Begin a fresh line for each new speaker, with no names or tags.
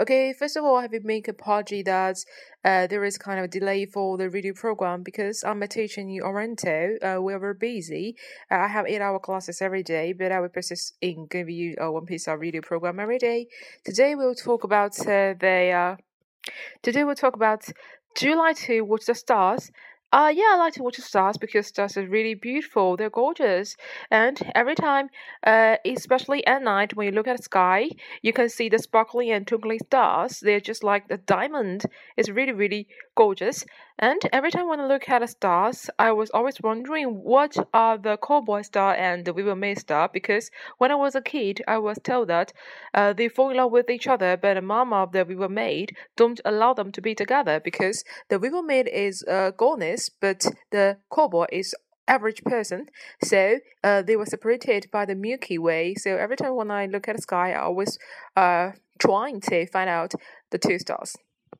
Okay, first of all, I have to make apology that uh, there is kind of a delay for the radio program because I'm teaching New Oriental. Uh, we're very busy. Uh, I have eight-hour classes every day, but I will persist in giving you uh, one piece of radio program every day. Today we'll talk about uh, the. Uh, today we'll talk about. Do you like to watch the stars? Uh, yeah, I like to watch the stars because stars are really beautiful. They're gorgeous. And every time, uh, especially at night, when you look at the sky, you can see the sparkling and twinkling stars. They're just like the diamond. It's really, really gorgeous. And every time when I look at the stars, I was always wondering what are the cowboy star and the Weaver Maid star because when I was a kid, I was told that uh, they fall in love with each other, but the mama of the Weaver Maid don't allow them to be together because the Weaver Maid is uh, goddess but the cowboy is average person. So uh, they were separated by the Milky Way. So every time when I look at the sky, I always uh, trying to find out the two stars.